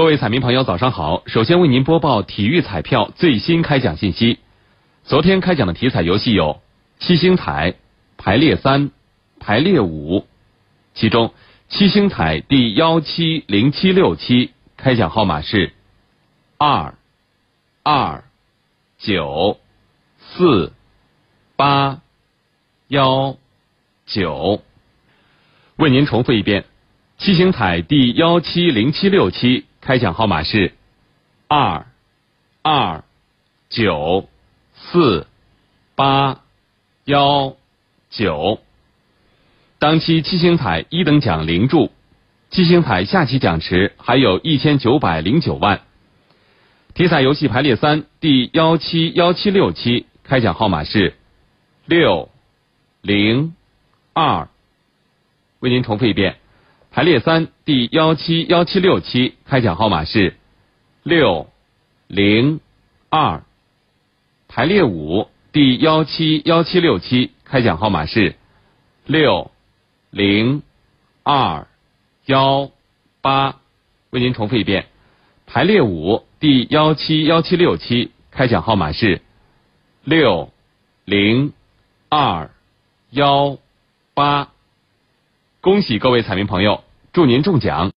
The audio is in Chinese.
各位彩民朋友，早上好！首先为您播报体育彩票最新开奖信息。昨天开奖的体彩游戏有七星彩、排列三、排列五，其中七星彩第幺七零七六期开奖号码是二二九四八幺九。为您重复一遍，七星彩第幺七零七六期。开奖号码是二二九四八幺九。当期七星彩一等奖零注，七星彩下期奖池还有一千九百零九万。体彩游戏排列三第幺七幺七六期开奖号码是六零二。为您重复一遍。排列三第幺七幺七六期开奖号码是六零二。排列五第幺七幺七六期开奖号码是六零二幺八。为您重复一遍，排列五第幺七幺七六期开奖号码是六零二幺八。恭喜各位彩民朋友，祝您中奖！